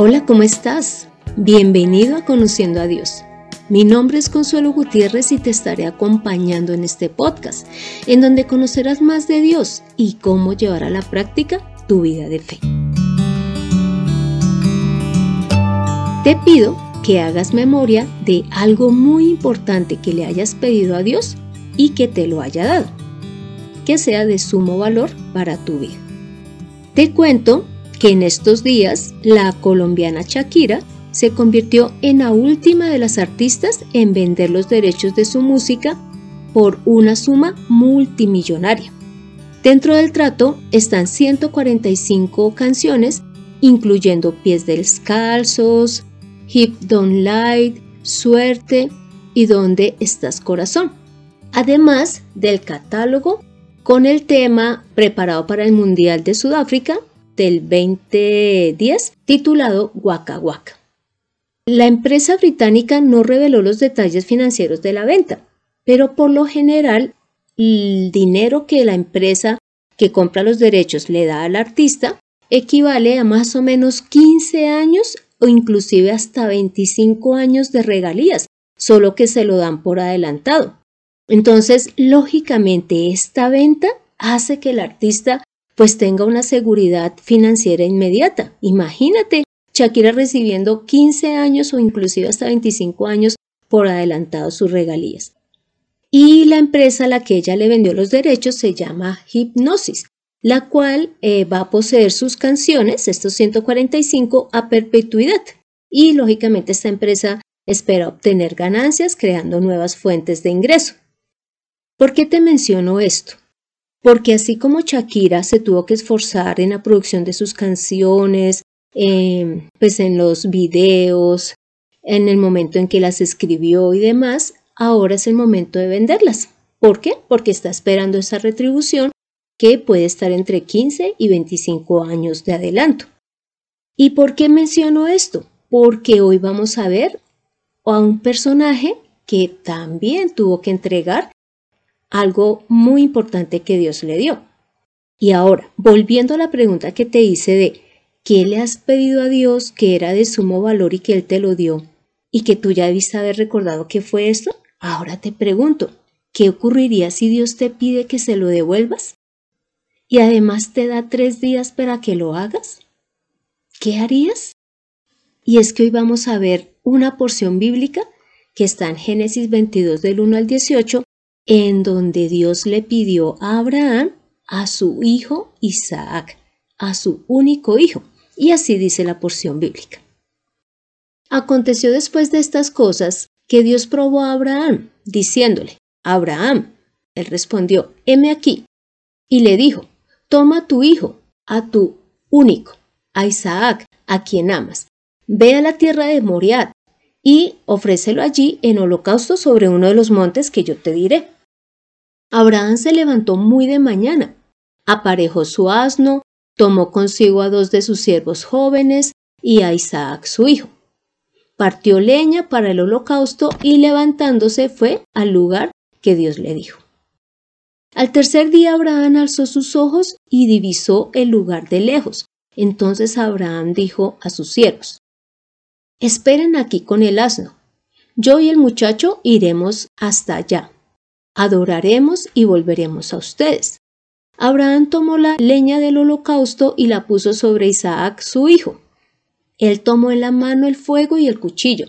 Hola, ¿cómo estás? Bienvenido a Conociendo a Dios. Mi nombre es Consuelo Gutiérrez y te estaré acompañando en este podcast, en donde conocerás más de Dios y cómo llevar a la práctica tu vida de fe. Te pido que hagas memoria de algo muy importante que le hayas pedido a Dios y que te lo haya dado, que sea de sumo valor para tu vida. Te cuento que en estos días la colombiana Shakira se convirtió en la última de las artistas en vender los derechos de su música por una suma multimillonaria. Dentro del trato están 145 canciones, incluyendo Pies descalzos, Hip Don't Light, Suerte y Dónde estás corazón. Además del catálogo con el tema preparado para el Mundial de Sudáfrica del 2010 titulado Waka Waka. La empresa británica no reveló los detalles financieros de la venta, pero por lo general el dinero que la empresa que compra los derechos le da al artista equivale a más o menos 15 años o inclusive hasta 25 años de regalías, solo que se lo dan por adelantado. Entonces, lógicamente, esta venta hace que el artista pues tenga una seguridad financiera inmediata. Imagínate, Shakira recibiendo 15 años o inclusive hasta 25 años por adelantado sus regalías. Y la empresa a la que ella le vendió los derechos se llama Hipnosis, la cual eh, va a poseer sus canciones, estos 145, a perpetuidad. Y lógicamente esta empresa espera obtener ganancias creando nuevas fuentes de ingreso. ¿Por qué te menciono esto? Porque así como Shakira se tuvo que esforzar en la producción de sus canciones, em, pues en los videos, en el momento en que las escribió y demás, ahora es el momento de venderlas. ¿Por qué? Porque está esperando esa retribución que puede estar entre 15 y 25 años de adelanto. ¿Y por qué menciono esto? Porque hoy vamos a ver a un personaje que también tuvo que entregar algo muy importante que Dios le dio. Y ahora, volviendo a la pregunta que te hice de ¿qué le has pedido a Dios que era de sumo valor y que Él te lo dio? Y que tú ya debiste haber recordado que fue esto. Ahora te pregunto, ¿qué ocurriría si Dios te pide que se lo devuelvas? Y además te da tres días para que lo hagas. ¿Qué harías? Y es que hoy vamos a ver una porción bíblica que está en Génesis 22 del 1 al 18 en donde Dios le pidió a Abraham a su hijo Isaac, a su único hijo. Y así dice la porción bíblica. Aconteció después de estas cosas que Dios probó a Abraham, diciéndole, Abraham, él respondió, heme aquí. Y le dijo, toma a tu hijo, a tu único, a Isaac, a quien amas, ve a la tierra de Moriad y ofrécelo allí en holocausto sobre uno de los montes que yo te diré. Abraham se levantó muy de mañana, aparejó su asno, tomó consigo a dos de sus siervos jóvenes y a Isaac su hijo. Partió leña para el holocausto y levantándose fue al lugar que Dios le dijo. Al tercer día Abraham alzó sus ojos y divisó el lugar de lejos. Entonces Abraham dijo a sus siervos, Esperen aquí con el asno. Yo y el muchacho iremos hasta allá adoraremos y volveremos a ustedes. Abraham tomó la leña del holocausto y la puso sobre Isaac su hijo. Él tomó en la mano el fuego y el cuchillo,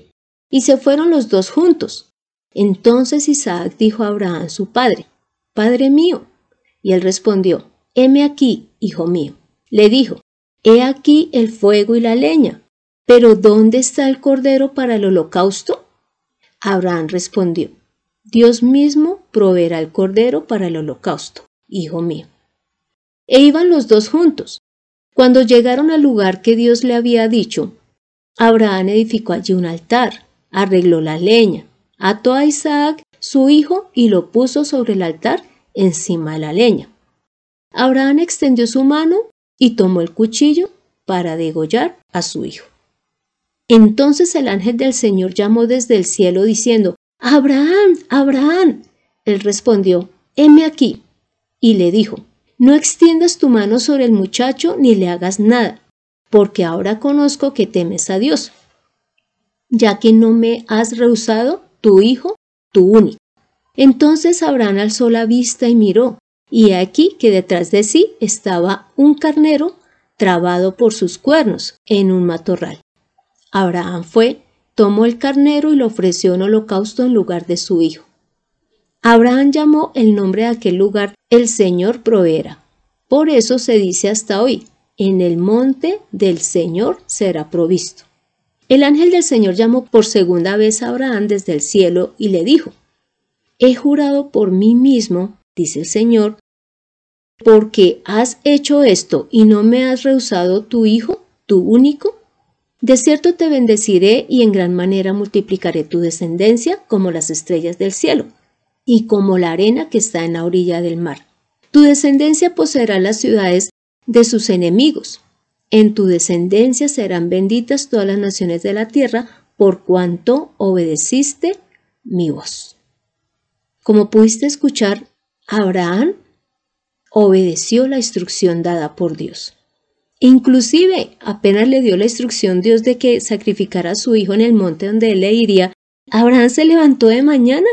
y se fueron los dos juntos. Entonces Isaac dijo a Abraham su padre, Padre mío. Y él respondió, Heme aquí, hijo mío. Le dijo, He aquí el fuego y la leña, pero ¿dónde está el cordero para el holocausto? Abraham respondió, Dios mismo proveerá el cordero para el holocausto, hijo mío. E iban los dos juntos. Cuando llegaron al lugar que Dios le había dicho, Abraham edificó allí un altar, arregló la leña, ató a Isaac, su hijo, y lo puso sobre el altar encima de la leña. Abraham extendió su mano y tomó el cuchillo para degollar a su hijo. Entonces el ángel del Señor llamó desde el cielo diciendo, Abraham, Abraham. Él respondió, heme aquí. Y le dijo, no extiendas tu mano sobre el muchacho ni le hagas nada, porque ahora conozco que temes a Dios, ya que no me has rehusado tu hijo, tu único. Entonces Abraham alzó la vista y miró, y aquí que detrás de sí estaba un carnero trabado por sus cuernos en un matorral. Abraham fue, tomó el carnero y lo ofreció en holocausto en lugar de su hijo. Abraham llamó el nombre de aquel lugar el Señor proveerá. Por eso se dice hasta hoy, en el monte del Señor será provisto. El ángel del Señor llamó por segunda vez a Abraham desde el cielo y le dijo, He jurado por mí mismo, dice el Señor, porque has hecho esto y no me has rehusado tu hijo, tu único. De cierto te bendeciré y en gran manera multiplicaré tu descendencia como las estrellas del cielo y como la arena que está en la orilla del mar. Tu descendencia poseerá las ciudades de sus enemigos. En tu descendencia serán benditas todas las naciones de la tierra por cuanto obedeciste mi voz. Como pudiste escuchar, Abraham obedeció la instrucción dada por Dios. Inclusive, apenas le dio la instrucción Dios de que sacrificara a su hijo en el monte donde él le iría, Abraham se levantó de mañana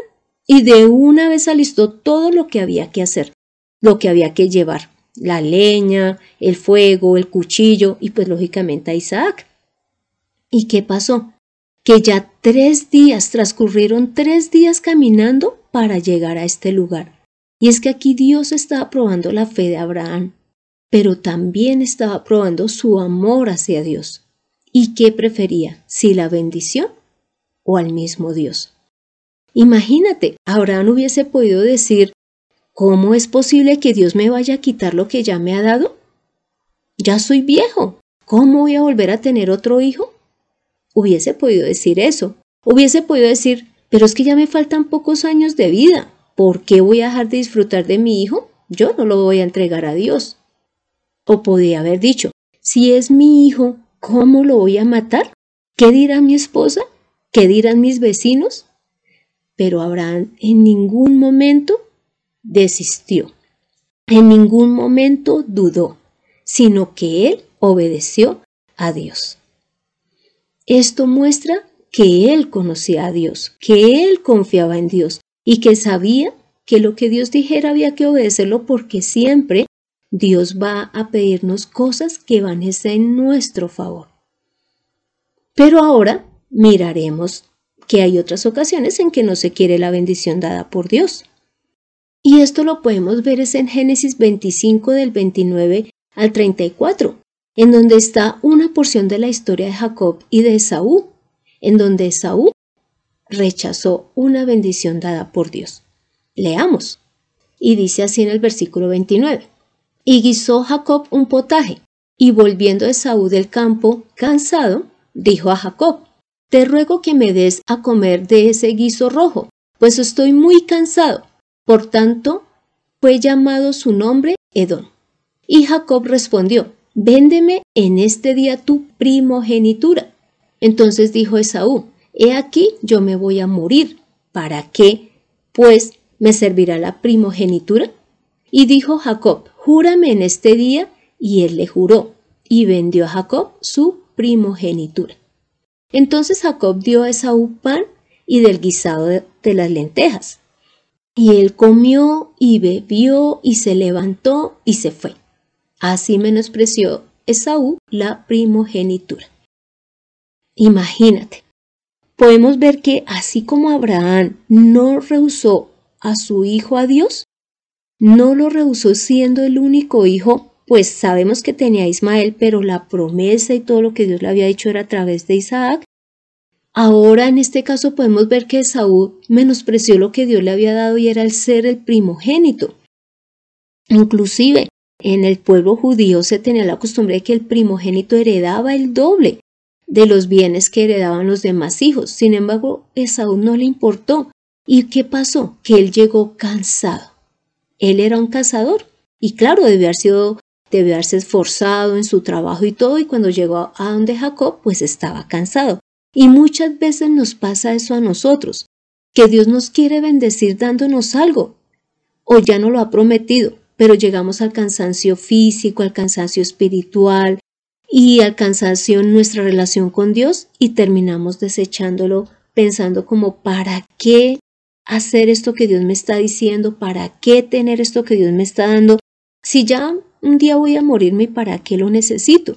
y de una vez alistó todo lo que había que hacer, lo que había que llevar, la leña, el fuego, el cuchillo y pues lógicamente a Isaac. ¿Y qué pasó? Que ya tres días transcurrieron tres días caminando para llegar a este lugar. Y es que aquí Dios estaba probando la fe de Abraham, pero también estaba probando su amor hacia Dios. ¿Y qué prefería? ¿Si la bendición o al mismo Dios? Imagínate, Abraham hubiese podido decir, ¿cómo es posible que Dios me vaya a quitar lo que ya me ha dado? Ya soy viejo, ¿cómo voy a volver a tener otro hijo? Hubiese podido decir eso, hubiese podido decir, pero es que ya me faltan pocos años de vida, ¿por qué voy a dejar de disfrutar de mi hijo? Yo no lo voy a entregar a Dios. O podía haber dicho, si es mi hijo, ¿cómo lo voy a matar? ¿Qué dirá mi esposa? ¿Qué dirán mis vecinos? Pero Abraham en ningún momento desistió, en ningún momento dudó, sino que él obedeció a Dios. Esto muestra que él conocía a Dios, que él confiaba en Dios y que sabía que lo que Dios dijera había que obedecerlo porque siempre Dios va a pedirnos cosas que van a ser en nuestro favor. Pero ahora miraremos que hay otras ocasiones en que no se quiere la bendición dada por Dios. Y esto lo podemos ver es en Génesis 25 del 29 al 34, en donde está una porción de la historia de Jacob y de Esaú, en donde Esaú rechazó una bendición dada por Dios. Leamos. Y dice así en el versículo 29. Y guisó Jacob un potaje, y volviendo Esaú del campo, cansado, dijo a Jacob, te ruego que me des a comer de ese guiso rojo, pues estoy muy cansado. Por tanto, fue llamado su nombre Edom. Y Jacob respondió, Véndeme en este día tu primogenitura. Entonces dijo Esaú, He aquí yo me voy a morir. ¿Para qué? Pues me servirá la primogenitura. Y dijo Jacob, Júrame en este día. Y él le juró, y vendió a Jacob su primogenitura. Entonces Jacob dio a Esaú pan y del guisado de, las lentejas. Y él comió y bebió y se levantó y se fue. Así menospreció Esaú la primogenitura. Imagínate, podemos ver que así como Abraham no rehusó a su hijo a Dios, no lo rehusó siendo el único hijo, pues sabemos que tenía Ismael, pero la promesa y todo lo que Dios le había dicho era a través de Isaac. Ahora en este caso podemos ver que Saúl menospreció lo que Dios le había dado y era el ser el primogénito. Inclusive en el pueblo judío se tenía la costumbre de que el primogénito heredaba el doble de los bienes que heredaban los demás hijos. Sin embargo, Esaú no le importó. ¿Y qué pasó? Que él llegó cansado. Él era un cazador y claro, debió haber sido, debió haberse esforzado en su trabajo y todo y cuando llegó a donde Jacob, pues estaba cansado. Y muchas veces nos pasa eso a nosotros, que Dios nos quiere bendecir dándonos algo, o ya no lo ha prometido, pero llegamos al cansancio físico, al cansancio espiritual, y al cansancio en nuestra relación con Dios y terminamos desechándolo pensando como ¿para qué hacer esto que Dios me está diciendo? ¿Para qué tener esto que Dios me está dando? Si ya un día voy a morirme para qué lo necesito.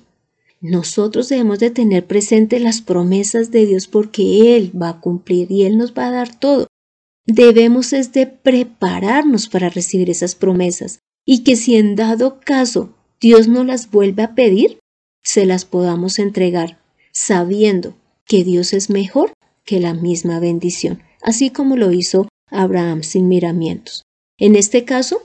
Nosotros debemos de tener presente las promesas de Dios porque Él va a cumplir y Él nos va a dar todo. Debemos es de prepararnos para recibir esas promesas y que si en dado caso Dios no las vuelve a pedir, se las podamos entregar, sabiendo que Dios es mejor que la misma bendición, así como lo hizo Abraham sin miramientos. En este caso,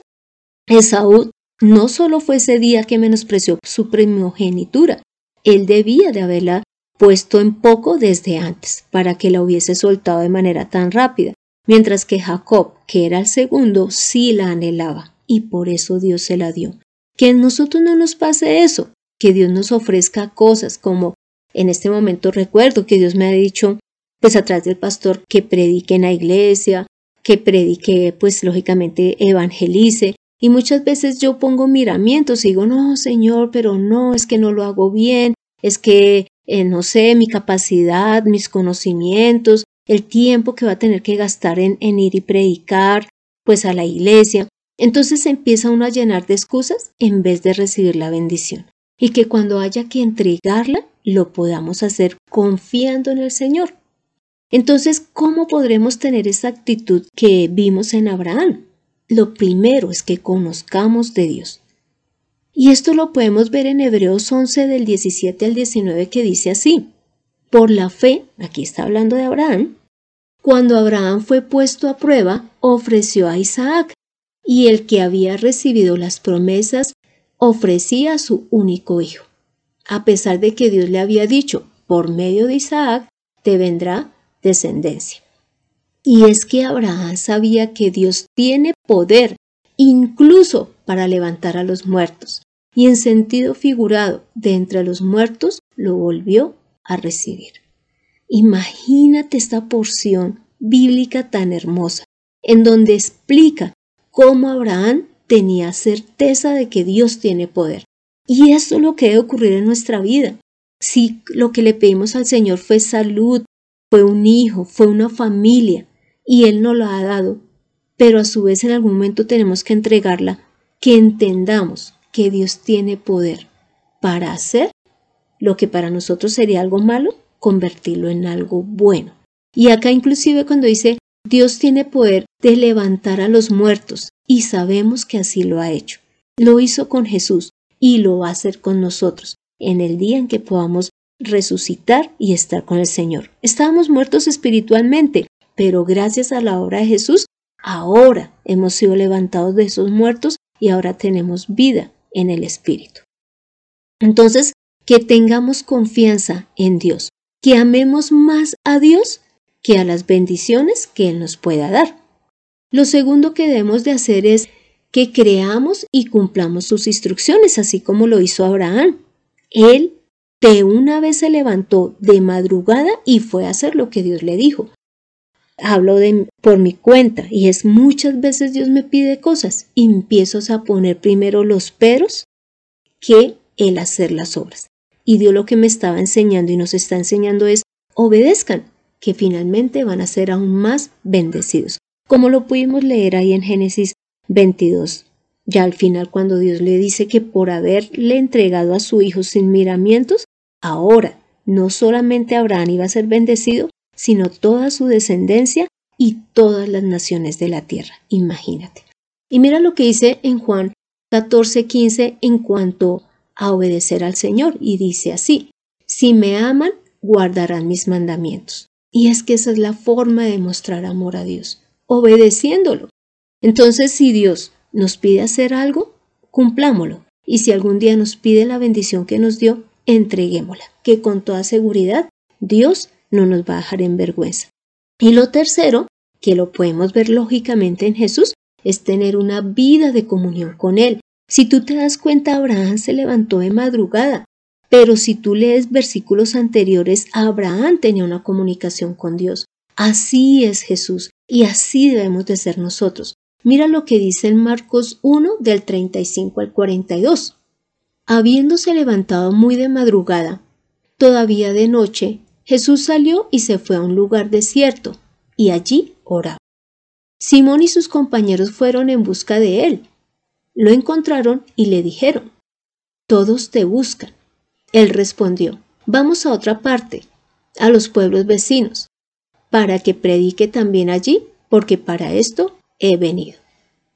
Esaú no solo fue ese día que menospreció su primogenitura, él debía de haberla puesto en poco desde antes, para que la hubiese soltado de manera tan rápida, mientras que Jacob, que era el segundo, sí la anhelaba, y por eso Dios se la dio. Que en nosotros no nos pase eso, que Dios nos ofrezca cosas como en este momento recuerdo que Dios me ha dicho, pues atrás del pastor, que predique en la iglesia, que predique, pues lógicamente evangelice. Y muchas veces yo pongo miramientos y digo, no, Señor, pero no, es que no lo hago bien, es que, eh, no sé, mi capacidad, mis conocimientos, el tiempo que va a tener que gastar en, en ir y predicar, pues a la iglesia. Entonces empieza uno a llenar de excusas en vez de recibir la bendición y que cuando haya que entregarla lo podamos hacer confiando en el Señor. Entonces, ¿cómo podremos tener esa actitud que vimos en Abraham? Lo primero es que conozcamos de Dios. Y esto lo podemos ver en Hebreos 11 del 17 al 19 que dice así. Por la fe, aquí está hablando de Abraham, cuando Abraham fue puesto a prueba, ofreció a Isaac, y el que había recibido las promesas ofrecía a su único hijo, a pesar de que Dios le había dicho, por medio de Isaac te vendrá descendencia. Y es que Abraham sabía que Dios tiene poder incluso para levantar a los muertos, y en sentido figurado, de entre los muertos lo volvió a recibir. Imagínate esta porción bíblica tan hermosa, en donde explica cómo Abraham tenía certeza de que Dios tiene poder. Y esto es lo que debe ocurrir en nuestra vida. Si lo que le pedimos al Señor fue salud, fue un hijo, fue una familia, y Él nos lo ha dado, pero a su vez en algún momento tenemos que entregarla, que entendamos que Dios tiene poder para hacer lo que para nosotros sería algo malo, convertirlo en algo bueno. Y acá inclusive cuando dice Dios tiene poder de levantar a los muertos y sabemos que así lo ha hecho. Lo hizo con Jesús y lo va a hacer con nosotros en el día en que podamos resucitar y estar con el Señor. Estábamos muertos espiritualmente, pero gracias a la obra de Jesús, ahora hemos sido levantados de esos muertos y ahora tenemos vida en el Espíritu. Entonces, que tengamos confianza en Dios, que amemos más a Dios que a las bendiciones que Él nos pueda dar. Lo segundo que debemos de hacer es que creamos y cumplamos sus instrucciones, así como lo hizo Abraham. Él de una vez se levantó de madrugada y fue a hacer lo que Dios le dijo. Hablo de por mi cuenta y es muchas veces Dios me pide cosas y empiezo a poner primero los peros que el hacer las obras. Y Dios lo que me estaba enseñando y nos está enseñando es obedezcan, que finalmente van a ser aún más bendecidos, como lo pudimos leer ahí en Génesis 22. Ya al final cuando Dios le dice que por haberle entregado a su hijo sin miramientos, ahora no solamente Abraham iba a ser bendecido, sino toda su descendencia y todas las naciones de la tierra. Imagínate. Y mira lo que dice en Juan 14:15 en cuanto a obedecer al Señor, y dice así, si me aman, guardarán mis mandamientos. Y es que esa es la forma de mostrar amor a Dios, obedeciéndolo. Entonces, si Dios nos pide hacer algo, cumplámoslo. Y si algún día nos pide la bendición que nos dio, entreguémosla, que con toda seguridad Dios no nos va a dejar en vergüenza. Y lo tercero, que lo podemos ver lógicamente en Jesús, es tener una vida de comunión con Él. Si tú te das cuenta, Abraham se levantó de madrugada, pero si tú lees versículos anteriores, Abraham tenía una comunicación con Dios. Así es Jesús y así debemos de ser nosotros. Mira lo que dice en Marcos 1 del 35 al 42. Habiéndose levantado muy de madrugada, todavía de noche, Jesús salió y se fue a un lugar desierto, y allí oraba. Simón y sus compañeros fueron en busca de él. Lo encontraron y le dijeron, Todos te buscan. Él respondió, Vamos a otra parte, a los pueblos vecinos, para que predique también allí, porque para esto he venido.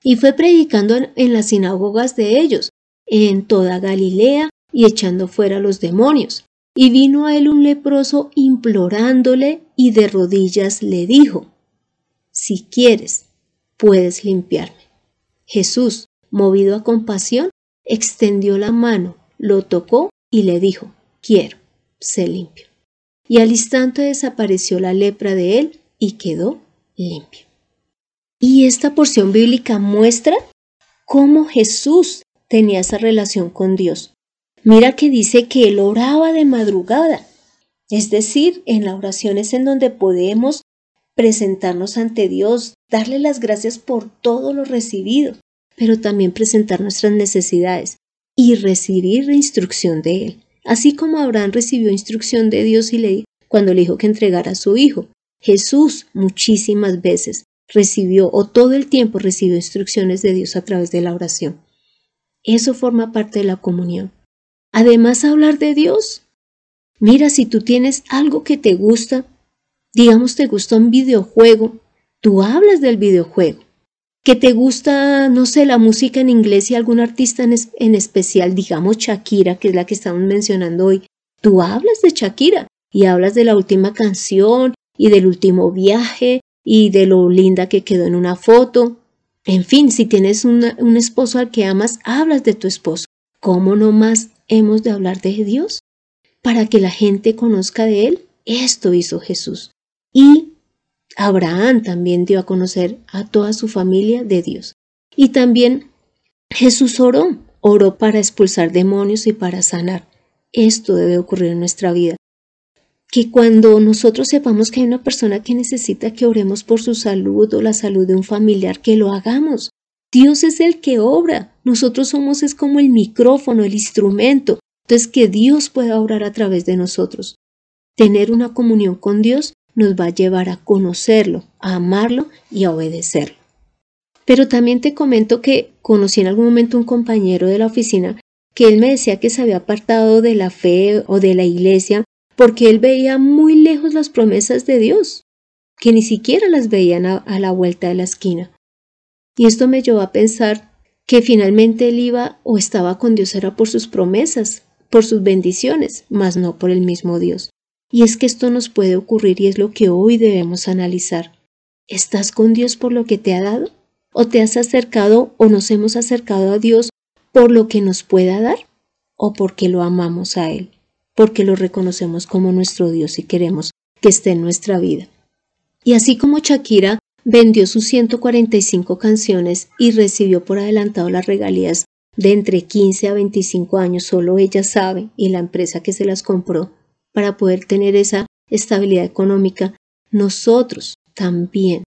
Y fue predicando en las sinagogas de ellos, en toda Galilea, y echando fuera los demonios. Y vino a él un leproso implorándole y de rodillas le dijo, Si quieres, puedes limpiarme. Jesús, movido a compasión, extendió la mano, lo tocó y le dijo, Quiero, sé limpio. Y al instante desapareció la lepra de él y quedó limpio. Y esta porción bíblica muestra cómo Jesús tenía esa relación con Dios. Mira que dice que él oraba de madrugada. Es decir, en la oración es en donde podemos presentarnos ante Dios, darle las gracias por todo lo recibido, pero también presentar nuestras necesidades y recibir instrucción de Él. Así como Abraham recibió instrucción de Dios y le, cuando le dijo que entregara a su hijo. Jesús muchísimas veces recibió o todo el tiempo recibió instrucciones de Dios a través de la oración. Eso forma parte de la comunión. Además, hablar de Dios. Mira, si tú tienes algo que te gusta, digamos te gusta un videojuego, tú hablas del videojuego. Que te gusta, no sé, la música en inglés y algún artista en, en especial, digamos Shakira, que es la que estamos mencionando hoy, tú hablas de Shakira y hablas de la última canción y del último viaje y de lo linda que quedó en una foto. En fin, si tienes un esposo al que amas, hablas de tu esposo. ¿Cómo no más hemos de hablar de Dios? Para que la gente conozca de Él. Esto hizo Jesús. Y Abraham también dio a conocer a toda su familia de Dios. Y también Jesús oró, oró para expulsar demonios y para sanar. Esto debe ocurrir en nuestra vida que cuando nosotros sepamos que hay una persona que necesita que oremos por su salud o la salud de un familiar, que lo hagamos. Dios es el que obra. Nosotros somos es como el micrófono, el instrumento. Entonces que Dios pueda obrar a través de nosotros. Tener una comunión con Dios nos va a llevar a conocerlo, a amarlo y a obedecerlo. Pero también te comento que conocí en algún momento un compañero de la oficina que él me decía que se había apartado de la fe o de la iglesia porque él veía muy lejos las promesas de Dios, que ni siquiera las veían a, la vuelta de la esquina. Y esto me llevó a pensar que finalmente él iba o estaba con Dios era por sus promesas, por sus bendiciones, mas no por el mismo Dios. Y es que esto nos puede ocurrir y es lo que hoy debemos analizar. ¿Estás con Dios por lo que te ha dado? ¿O te has acercado o nos hemos acercado a Dios por lo que nos pueda dar? ¿O porque lo amamos a Él? Porque lo reconocemos como nuestro Dios y queremos que esté en nuestra vida. Y así como Shakira vendió sus 145 canciones y recibió por adelantado las regalías de entre 15 a 25 años, solo ella sabe y la empresa que se las compró para poder tener esa estabilidad económica, nosotros también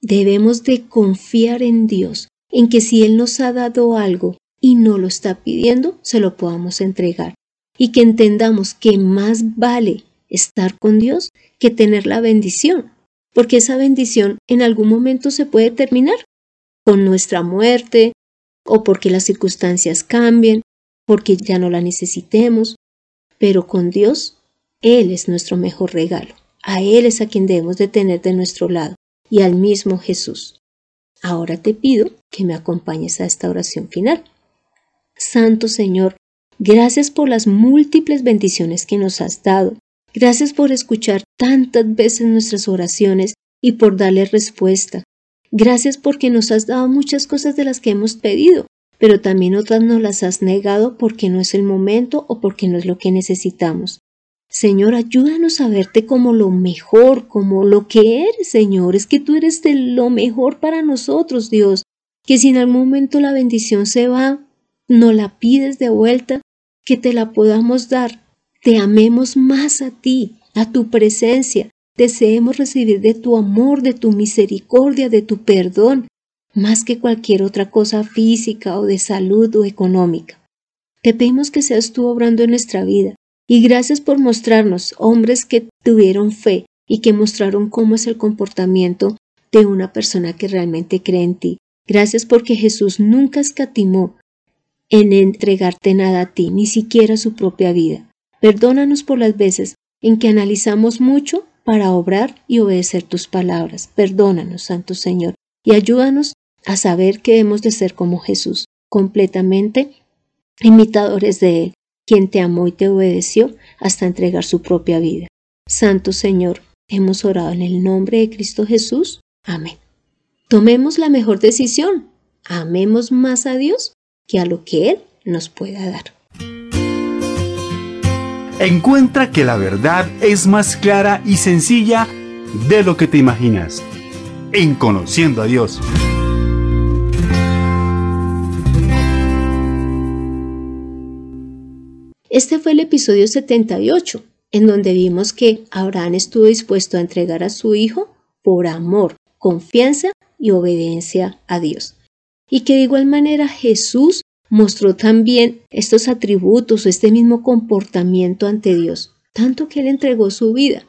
debemos de confiar en Dios, en que si Él nos ha dado algo y no lo está pidiendo, se lo podamos entregar y que entendamos que más vale estar con Dios que tener la bendición, porque esa bendición en algún momento se puede terminar con nuestra muerte o porque las circunstancias cambien, porque ya no la necesitemos, pero con Dios, Él es nuestro mejor regalo, a Él es a quien debemos de tener de nuestro lado y al mismo Jesús. Ahora te pido que me acompañes a esta oración final. Santo Señor, Gracias por las múltiples bendiciones que nos has dado. Gracias por escuchar tantas veces nuestras oraciones y por darle respuesta. Gracias porque nos has dado muchas cosas de las que hemos pedido, pero también otras nos las has negado porque no es el momento o porque no es lo que necesitamos. Señor, ayúdanos a verte como lo mejor, como lo que eres, Señor. Es que tú eres de lo mejor para nosotros, Dios. Que si en algún momento la bendición se va, no la pides de vuelta, que te la podamos dar. Te amemos más a ti, a tu presencia. Deseemos recibir de tu amor, de tu misericordia, de tu perdón, más que cualquier otra cosa física o de salud o económica. Te pedimos que seas tú obrando en nuestra vida. Y gracias por mostrarnos hombres que tuvieron fe y que mostraron cómo es el comportamiento de una persona que realmente cree en ti. Gracias porque Jesús nunca escatimó en entregarte nada a ti, ni siquiera su propia vida. Perdónanos por las veces en que analizamos mucho para obrar y obedecer tus palabras. Perdónanos, Santo Señor, y ayúdanos a saber que hemos de ser como Jesús, completamente imitadores de Él, quien te amó y te obedeció hasta entregar su propia vida. Santo Señor, hemos orado en el nombre de Cristo Jesús. Amén. Tomemos la mejor decisión. Amemos más a Dios que a lo que Él nos pueda dar. Encuentra que la verdad es más clara y sencilla de lo que te imaginas. En Conociendo a Dios. Este fue el episodio 78, en donde vimos que Abraham estuvo dispuesto a entregar a su hijo por amor, confianza y obediencia a Dios. Y que de igual manera Jesús mostró también estos atributos o este mismo comportamiento ante Dios, tanto que Él entregó su vida.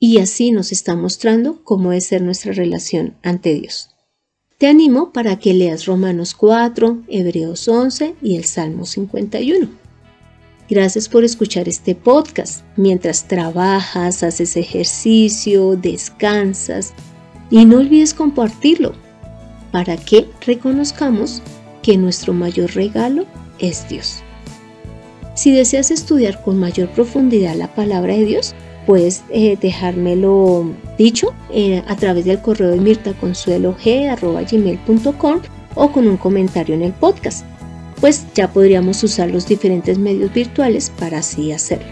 Y así nos está mostrando cómo debe ser nuestra relación ante Dios. Te animo para que leas Romanos 4, Hebreos 11 y el Salmo 51. Gracias por escuchar este podcast mientras trabajas, haces ejercicio, descansas y no olvides compartirlo para que reconozcamos que nuestro mayor regalo es Dios. Si deseas estudiar con mayor profundidad la palabra de Dios, puedes eh, dejármelo dicho eh, a través del correo de mirtaconsuelog.com o con un comentario en el podcast pues ya podríamos usar los diferentes medios virtuales para así hacerlo.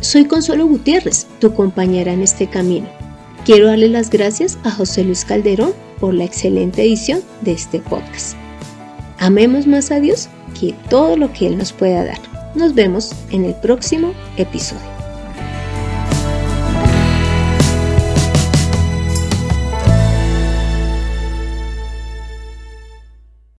Soy Consuelo Gutiérrez, tu compañera en este camino. Quiero darle las gracias a José Luis Calderón por la excelente edición de este podcast. Amemos más a Dios que todo lo que Él nos pueda dar. Nos vemos en el próximo episodio.